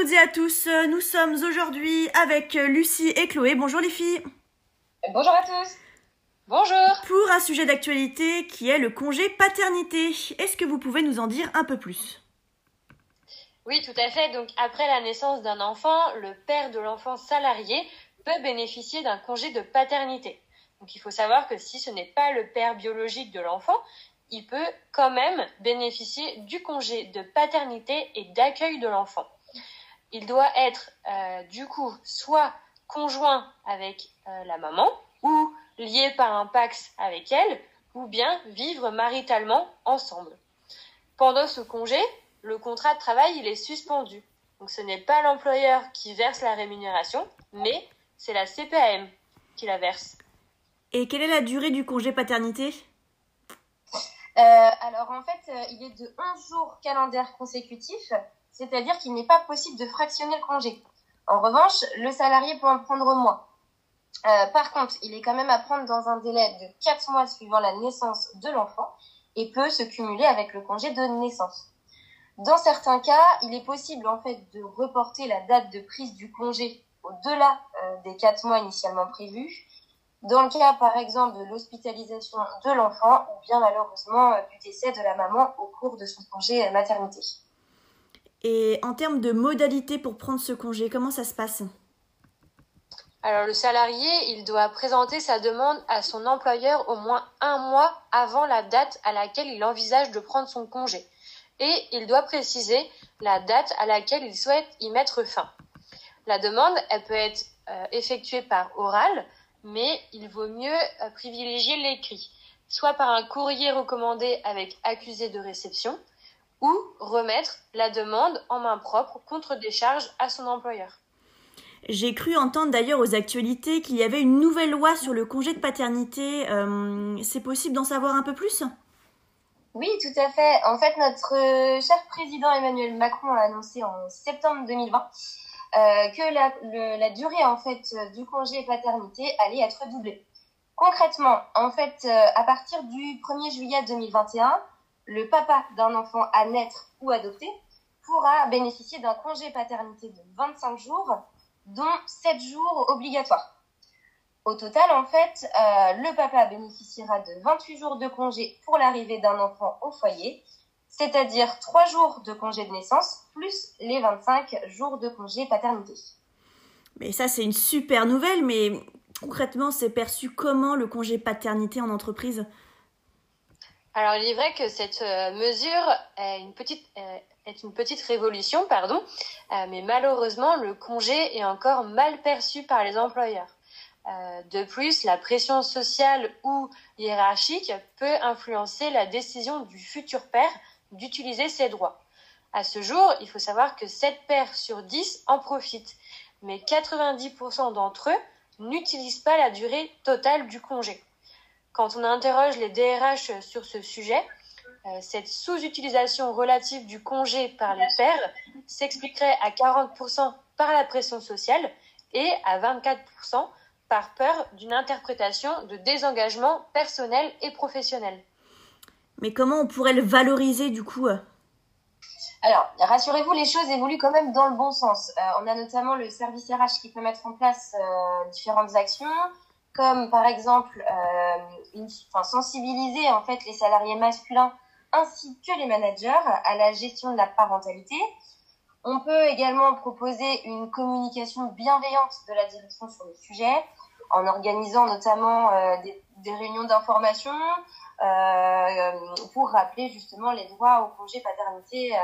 toutes et à tous, nous sommes aujourd'hui avec Lucie et Chloé. Bonjour les filles. Bonjour à tous. Bonjour. Pour un sujet d'actualité qui est le congé paternité. Est-ce que vous pouvez nous en dire un peu plus? Oui, tout à fait. Donc après la naissance d'un enfant, le père de l'enfant salarié peut bénéficier d'un congé de paternité. Donc il faut savoir que si ce n'est pas le père biologique de l'enfant, il peut quand même bénéficier du congé de paternité et d'accueil de l'enfant. Il doit être euh, du coup soit conjoint avec euh, la maman ou lié par un pax avec elle ou bien vivre maritalement ensemble. Pendant ce congé, le contrat de travail il est suspendu. Donc ce n'est pas l'employeur qui verse la rémunération, mais c'est la CPAM qui la verse. Et quelle est la durée du congé paternité? Euh, Alors en fait, il est de 11 jours calendaires consécutifs, c'est-à-dire qu'il n'est pas possible de fractionner le congé. En revanche, le salarié peut en prendre moins. Euh, par contre, il est quand même à prendre dans un délai de 4 mois suivant la naissance de l'enfant et peut se cumuler avec le congé de naissance. Dans certains cas, il est possible en fait de reporter la date de prise du congé au-delà des 4 mois initialement prévus dans le cas, par exemple, de l'hospitalisation de l'enfant ou bien malheureusement euh, du décès de la maman au cours de son congé maternité. Et en termes de modalités pour prendre ce congé, comment ça se passe? Alors le salarié, il doit présenter sa demande à son employeur au moins un mois avant la date à laquelle il envisage de prendre son congé. Et il doit préciser la date à laquelle il souhaite y mettre fin. La demande, elle peut être euh, effectuée par oral, mais il vaut mieux euh, privilégier l'écrit, soit par un courrier recommandé avec accusé de réception, ou remettre la demande en main propre contre décharge à son employeur. J'ai cru entendre d'ailleurs aux actualités qu'il y avait une nouvelle loi sur le congé de paternité. Euh, c'est possible d'en savoir un peu plus? Oui, tout à fait. En fait, notre euh, cher président Emmanuel Macron a annoncé en septembre 2020 euh, que la, la, durée en fait du congé paternité allait être doublée. Concrètement, en fait, euh, à partir du 1er juillet 2021, le papa d'un enfant à naître ou adopté pourra bénéficier d'un congé paternité de 25 jours, dont 7 jours obligatoires. Au total, en fait, euh, le papa bénéficiera de 28 jours de congé pour l'arrivée d'un enfant au foyer c'est-à-dire 3 jours de congé de naissance plus les 25 jours de congé paternité. Mais ça, c'est une super nouvelle, mais concrètement, c'est perçu comment le congé paternité en entreprise? Alors, il est vrai que cette euh, mesure est une petite, euh, est une petite révolution, pardon, euh, mais malheureusement, le congé est encore mal perçu par les employeurs. De plus, la pression sociale ou hiérarchique peut influencer la décision du futur père d'utiliser ses droits. À ce jour, il faut savoir que 7 pères sur 10 en profitent, mais 90% d'entre eux n'utilisent pas la durée totale du congé. Quand on interroge les DRH sur ce sujet, euh, cette sous-utilisation relative du congé par les pères s'expliquerait à 40% par la pression sociale et à 24% par peur d'une interprétation de désengagement personnel et professionnel. Mais comment on pourrait le valoriser du coup euh? Alors, rassurez-vous, les choses évoluent quand même dans le bon sens. Euh, on a notamment le service RH qui peut mettre en place euh, différentes actions, comme par exemple sensibiliser en fait les salariés masculins ainsi que les managers à la gestion de la parentalité. On peut également proposer une communication bienveillante de la direction sur le sujet, en organisant notamment des, des, réunions d'information, euh, pour rappeler justement les droits au congé paternité euh,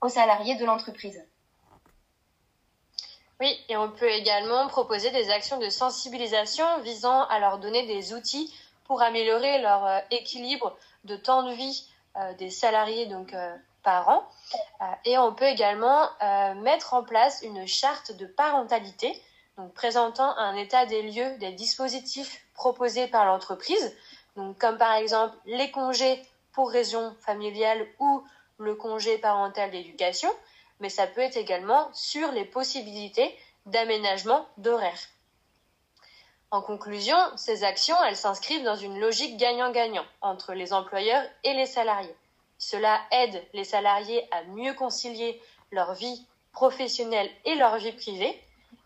aux salariés de l'entreprise. Oui, et on peut également proposer des actions de sensibilisation visant à leur donner des outils pour améliorer leur euh, équilibre de temps de vie des salariés donc par an. et on peut également mettre en place une charte de parentalité, donc présentant un état des lieux des dispositifs proposés par l'entreprise, donc, comme par exemple les congés pour raison familiale ou le congé parental d'éducation, mais ça peut être également sur les possibilités d'aménagement d'horaire. En conclusion, ces actions, elles s'inscrivent dans une logique gagnant-gagnant entre les employeurs et les salariés. Cela aide les salariés à mieux concilier leur vie professionnelle et leur vie privée.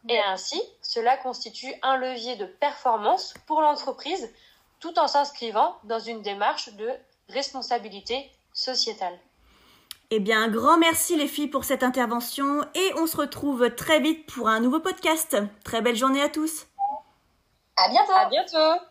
Et ainsi, cela constitue un levier de performance pour l'entreprise tout en s'inscrivant dans une démarche de responsabilité sociétale. Eh bien, un grand merci les filles pour cette intervention et on se retrouve très vite pour un nouveau podcast. Très belle journée à tous. À bientôt. À bientôt.